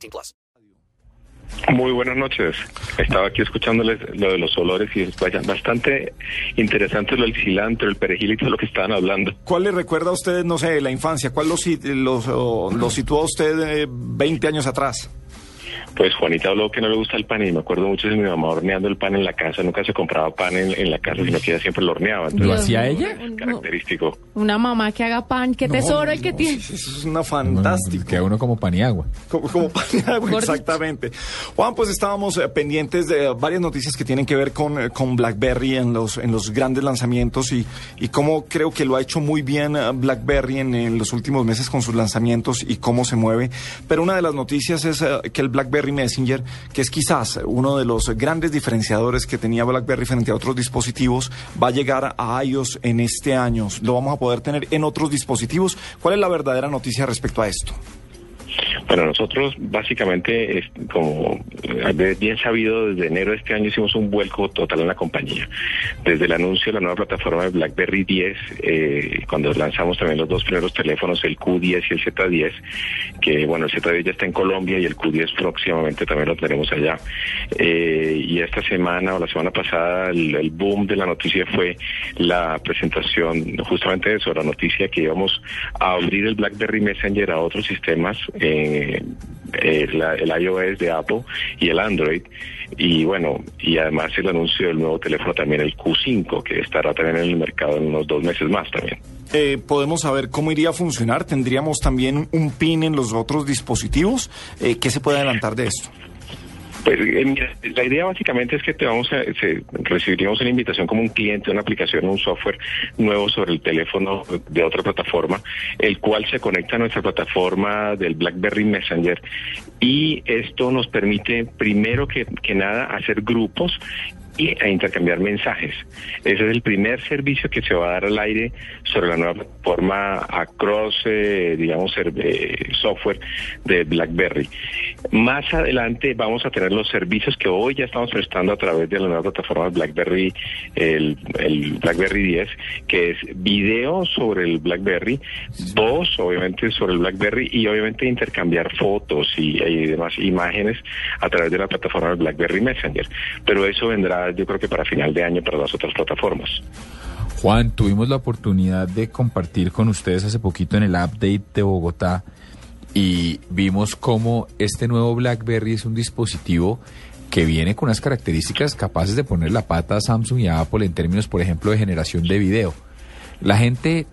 18 plus. Muy buenas noches. Estaba aquí escuchándoles lo de los olores y es bastante interesante lo del cilantro, el perejil y todo lo que estaban hablando. ¿Cuál le recuerda a usted, no sé, la infancia? ¿Cuál lo, los- situó a usted eh, 20 años atrás? Pues Juanita habló que no le gusta el pan y me acuerdo mucho de mi mamá horneando el pan en la casa. Nunca se compraba pan en, en la casa, sino que ella siempre lo horneaba. Entonces, ¿Lo hacía ella? característico. Una mamá que haga pan, qué tesoro el que No, tiene. Eso es una fantástica. Queda uno como pan y agua. Como, como pan y agua, exactamente. Juan, pues estábamos eh, pendientes de varias noticias que tienen que ver con, eh, con BlackBerry en los, en los grandes lanzamientos y, y cómo creo que lo ha hecho muy bien eh, BlackBerry en, en los últimos meses con sus lanzamientos y cómo se mueve. Pero una de las noticias es eh, que el BlackBerry Messenger, que es quizás uno de los grandes diferenciadores que tenía BlackBerry frente a otros dispositivos, va a llegar a iOS en este año. Lo vamos a poder tener en otros dispositivos. ¿Cuál es la verdadera noticia respecto a esto? Bueno, nosotros básicamente, como eh, bien sabido, desde enero de este año hicimos un vuelco total en la compañía. Desde el anuncio de la nueva plataforma de BlackBerry 10, eh, cuando lanzamos también los dos primeros teléfonos, el Q10 y el Z10, que bueno, el Z10 ya está en Colombia y el Q10 próximamente también lo tenemos allá. Eh, y esta semana o la semana pasada el, el boom de la noticia fue la presentación justamente de eso, la noticia que íbamos a abrir el BlackBerry Messenger a otros sistemas, eh, eh, el iOS de Apple y el Android. Y bueno, y además el anuncio del nuevo teléfono también, el Q5, que estará también en el mercado en unos dos meses más también. Eh, ¿Podemos saber cómo iría a funcionar? ¿Tendríamos también un PIN en los otros dispositivos? Eh, ¿Qué se puede adelantar de esto? Pues eh, la idea básicamente es que te vamos a, se- recibiríamos una invitación como un cliente, una aplicación, un software nuevo sobre el teléfono de otra plataforma, el cual se conecta a nuestra plataforma del BlackBerry Messenger. Y esto nos permite primero que nada hacer grupos y a intercambiar mensajes. Ese es el primer servicio que se va a dar al aire sobre la nueva plataforma Across, eh, digamos, eh, software de BlackBerry. Más adelante vamos a tener los servicios que hoy ya estamos prestando a través de la nueva plataforma BlackBerry, el, el BlackBerry 10, que es video sobre el BlackBerry, voz obviamente sobre el BlackBerry y obviamente intercambiar fotos y, y demás imágenes a través de la plataforma BlackBerry Messenger. Pero eso vendrá yo creo que para final de año para las otras plataformas. Juan, tuvimos la oportunidad de compartir con ustedes hace poquito en el update de Bogotá y vimos cómo este nuevo BlackBerry es un dispositivo que viene con unas características capaces de poner la pata a Samsung y a Apple en términos, por ejemplo, de generación de video. La gente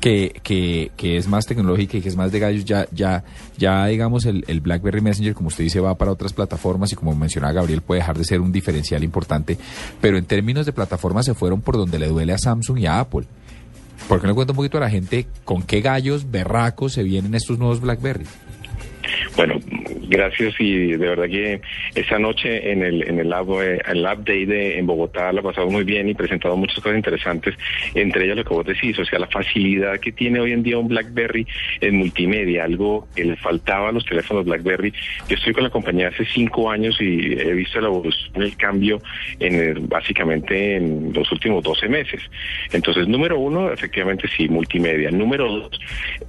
que, que, que es más tecnológica y que es más de gallos, ya, ya, ya digamos, el, el BlackBerry Messenger, como usted dice, va para otras plataformas y como mencionaba Gabriel, puede dejar de ser un diferencial importante. Pero en términos de plataformas se fueron por donde le duele a Samsung y a Apple. ¿Por qué no cuenta un poquito a la gente con qué gallos berracos se vienen estos nuevos BlackBerry? Bueno, gracias y de verdad que esta noche en el en el lab, eh, el lab de en Bogotá la pasamos muy bien y presentado muchas cosas interesantes, entre ellas lo que vos decís, o sea, la facilidad que tiene hoy en día un BlackBerry en multimedia, algo que le faltaba a los teléfonos BlackBerry. Yo estoy con la compañía hace cinco años y he visto la el cambio en el- básicamente en los últimos 12 meses. Entonces, número uno, efectivamente sí, multimedia. Número dos,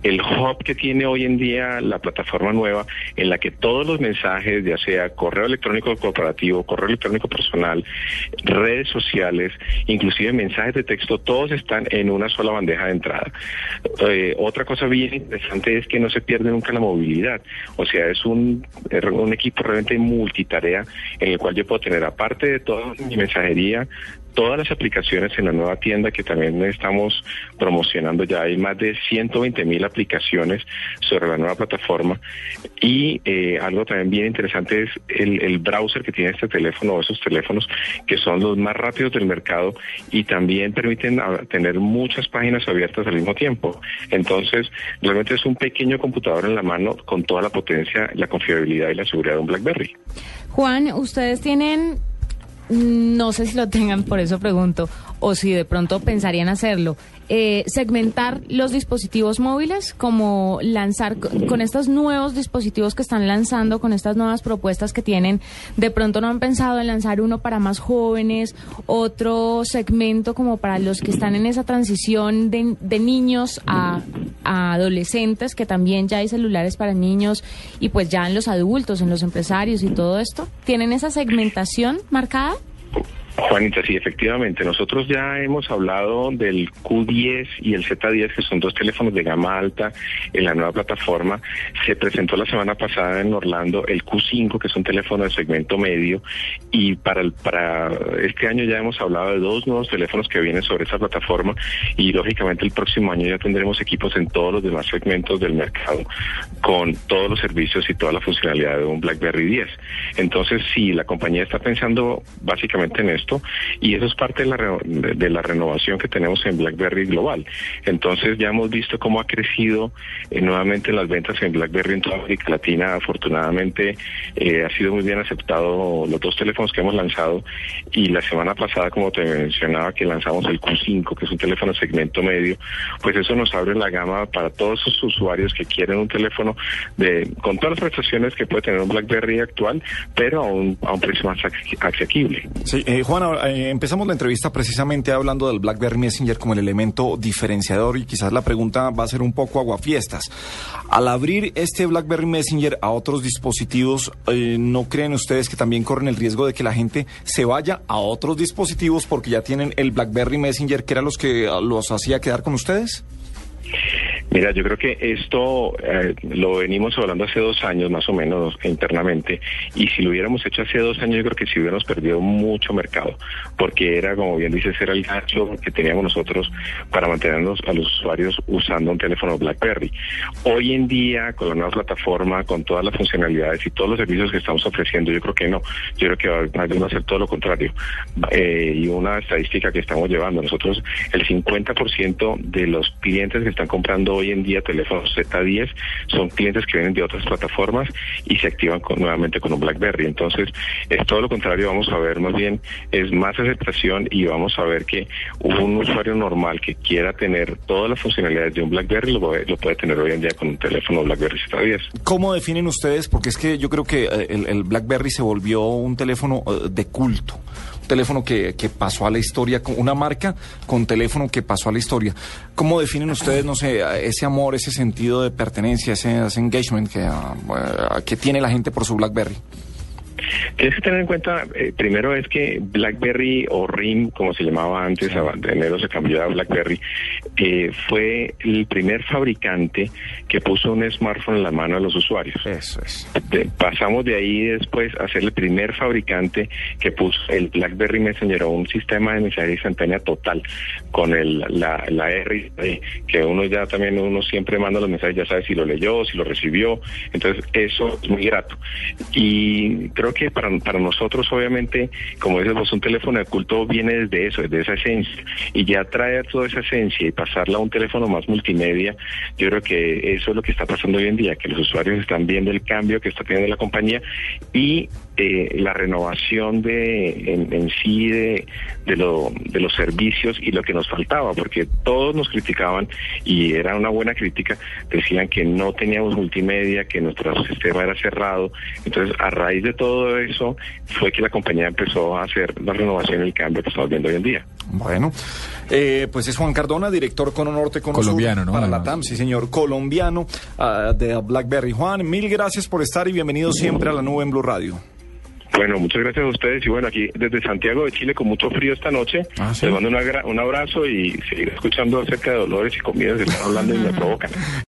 el hub que tiene hoy en día la plataforma nueva en la que todos los mensajes, ya sea correo electrónico corporativo, correo electrónico personal, redes sociales, inclusive mensajes de texto, todos están en una sola bandeja de entrada. Eh, otra cosa bien interesante es que no se pierde nunca la movilidad. O sea, es un, un equipo realmente multitarea en el cual yo puedo tener, aparte de toda mi mensajería, todas las aplicaciones en la nueva tienda que también estamos promocionando. Ya hay más de 120 mil aplicaciones sobre la nueva plataforma. Y eh, algo también bien interesante es el, el browser que tiene este teléfono o esos teléfonos que son los más rápidos del mercado y también permiten tener muchas páginas abiertas al mismo tiempo. Entonces, realmente es un pequeño computador en la mano con toda la potencia, la confiabilidad y la seguridad de un BlackBerry. Juan, ustedes tienen, no sé si lo tengan, por eso pregunto, o si de pronto pensarían hacerlo, eh, segmentar los dispositivos móviles, como lanzar co- con estos nuevos dispositivos que están lanzando, con estas nuevas propuestas que tienen, de pronto no han pensado en lanzar uno para más jóvenes, otro segmento como para los que están en esa transición de, de niños a, a adolescentes, que también ya hay celulares para niños y pues ya en los adultos, en los empresarios y todo esto. ¿Tienen esa segmentación marcada? Juanita, sí, efectivamente. Nosotros ya hemos hablado del Q10 y el Z10, que son dos teléfonos de gama alta en la nueva plataforma. Se presentó la semana pasada en Orlando el Q5, que es un teléfono de segmento medio. Y para, este año ya hemos hablado de dos nuevos teléfonos que vienen sobre esa plataforma. Y lógicamente el próximo año ya tendremos equipos en todos los demás segmentos del mercado con todos los servicios y toda la funcionalidad de un BlackBerry 10. Entonces, sí, la compañía está pensando básicamente en esto y eso es parte de la, de de la renovación que tenemos en BlackBerry global. Entonces, ya hemos visto cómo ha crecido eh, nuevamente las ventas en BlackBerry en toda América Latina. Afortunadamente, eh, ha sido muy bien aceptado los dos teléfonos que hemos lanzado y la semana pasada, como te mencionaba, que lanzamos el Q5, que es un teléfono segmento medio, pues eso nos abre la gama para todos esos usuarios que quieren un teléfono de con todas las prestaciones que puede tener un BlackBerry actual, pero a un, a un precio más asequi- asequible. Sí, eh, Juan, ahora, eh, empezamos la entrevista precisamente hablando del BlackBerry Messenger como el elemento diferenciador y quizás la pregunta va a ser un poco aguafiestas. Al abrir este BlackBerry Messenger a otros dispositivos, eh, ¿no creen ustedes que también corren el riesgo de que la gente se vaya a otros dispositivos porque ya tienen el BlackBerry Messenger que era los que los hacía quedar con ustedes? Mira, yo creo que esto eh, lo venimos hablando hace dos años más o menos internamente y si lo hubiéramos hecho hace dos años yo creo que sí hubiéramos perdido mucho mercado porque era, como bien dices, era el gancho que teníamos nosotros para mantenernos a los usuarios usando un teléfono BlackBerry. Hoy en día, con la nueva plataforma, con todas las funcionalidades y todos los servicios que estamos ofreciendo, yo creo que no. Yo creo que va a ser todo lo contrario. Eh, y una estadística que estamos llevando, nosotros el 50% de los clientes que están comprando hoy en día teléfonos Z10 son clientes que vienen de otras plataformas y se activan con- nuevamente con un BlackBerry. Entonces, es todo lo contrario, vamos a ver más bien, es más aceptación y vamos a ver que un usuario normal que quiera tener todas las funcionalidades de un BlackBerry lo lo puede tener hoy en día con un teléfono BlackBerry Z10. ¿Cómo definen ustedes? Porque es que yo creo que eh, el, el BlackBerry se volvió un teléfono eh, de culto. Teléfono que, pasó a la historia, una marca con teléfono que pasó a la historia. ¿Cómo definen ustedes, no sé, ese amor, ese sentido de pertenencia, ese, engagement que, eh, que tiene la gente por su BlackBerry? Tienes que tener en cuenta, eh, primero es que BlackBerry o RIM, como se llamaba antes, de enero se cambió a BlackBerry, eh, fue el primer fabricante que puso un smartphone en la mano de los usuarios. Eso es. De- pasamos de ahí después a ser el primer fabricante que puso el BlackBerry Messenger o un sistema de mensajería instantánea total con el, la, la R, que uno ya también uno siempre manda los mensajes, ya sabe si lo leyó, si lo recibió, entonces eso es muy grato. Y creo que para, para nosotros obviamente, como dices vos, un teléfono de culto viene desde eso, desde esa esencia, y ya traer toda esa esencia y pasarla a un teléfono más multimedia, yo creo que eso es lo que está pasando hoy en día, que los usuarios están viendo el cambio que está teniendo la compañía y eh, la renovación de en, sí de, de, lo, de los servicios y lo que nos faltaba, porque todos nos criticaban y era una buena crítica, decían que no teníamos multimedia, que nuestro sistema era cerrado, entonces a raíz de todo eso fue que la compañía empezó a hacer la renovación y el cambio que estamos viendo hoy en día. Bueno, eh, pues es Juan Cardona, director Cono Norte, Cono Colombiano, Sur ¿no? para la. TAM, sí señor, colombiano ah, de BlackBerry. Juan, mil gracias por estar y bienvenido siempre a la nube en Blue Radio. Bueno, muchas gracias a ustedes y bueno, aquí desde Santiago de Chile con mucho frío esta noche. Ah, ¿sí? Les mando un agra- un abrazo y seguir escuchando acerca de dolores y comidas que están hablando y me provocan.